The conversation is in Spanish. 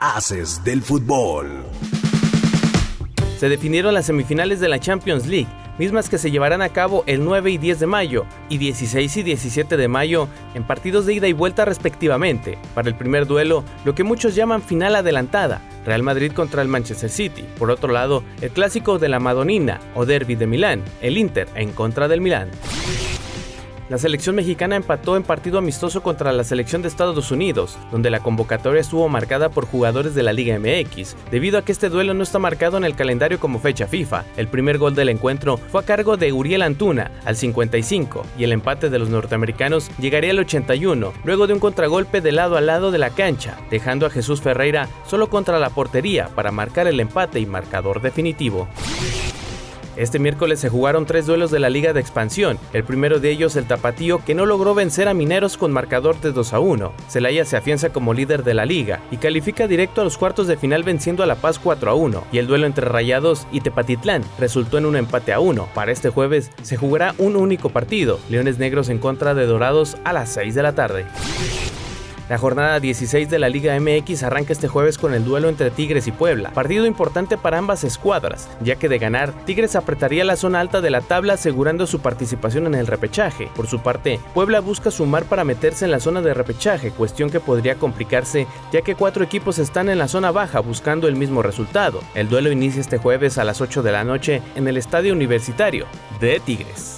Haces del fútbol. Se definieron las semifinales de la Champions League, mismas que se llevarán a cabo el 9 y 10 de mayo y 16 y 17 de mayo en partidos de ida y vuelta respectivamente. Para el primer duelo, lo que muchos llaman final adelantada, Real Madrid contra el Manchester City. Por otro lado, el clásico de la Madonina o Derby de Milán, el Inter en contra del Milán. La selección mexicana empató en partido amistoso contra la selección de Estados Unidos, donde la convocatoria estuvo marcada por jugadores de la Liga MX, debido a que este duelo no está marcado en el calendario como fecha FIFA. El primer gol del encuentro fue a cargo de Uriel Antuna al 55 y el empate de los norteamericanos llegaría al 81, luego de un contragolpe de lado a lado de la cancha, dejando a Jesús Ferreira solo contra la portería para marcar el empate y marcador definitivo. Este miércoles se jugaron tres duelos de la Liga de Expansión, el primero de ellos el Tapatío que no logró vencer a Mineros con marcador de 2 a 1. Celaya se afianza como líder de la liga y califica directo a los cuartos de final venciendo a La Paz 4 a 1, y el duelo entre Rayados y Tepatitlán resultó en un empate a 1. Para este jueves se jugará un único partido, Leones Negros en contra de Dorados a las 6 de la tarde. La jornada 16 de la Liga MX arranca este jueves con el duelo entre Tigres y Puebla, partido importante para ambas escuadras, ya que de ganar, Tigres apretaría la zona alta de la tabla asegurando su participación en el repechaje. Por su parte, Puebla busca sumar para meterse en la zona de repechaje, cuestión que podría complicarse ya que cuatro equipos están en la zona baja buscando el mismo resultado. El duelo inicia este jueves a las 8 de la noche en el Estadio Universitario de Tigres.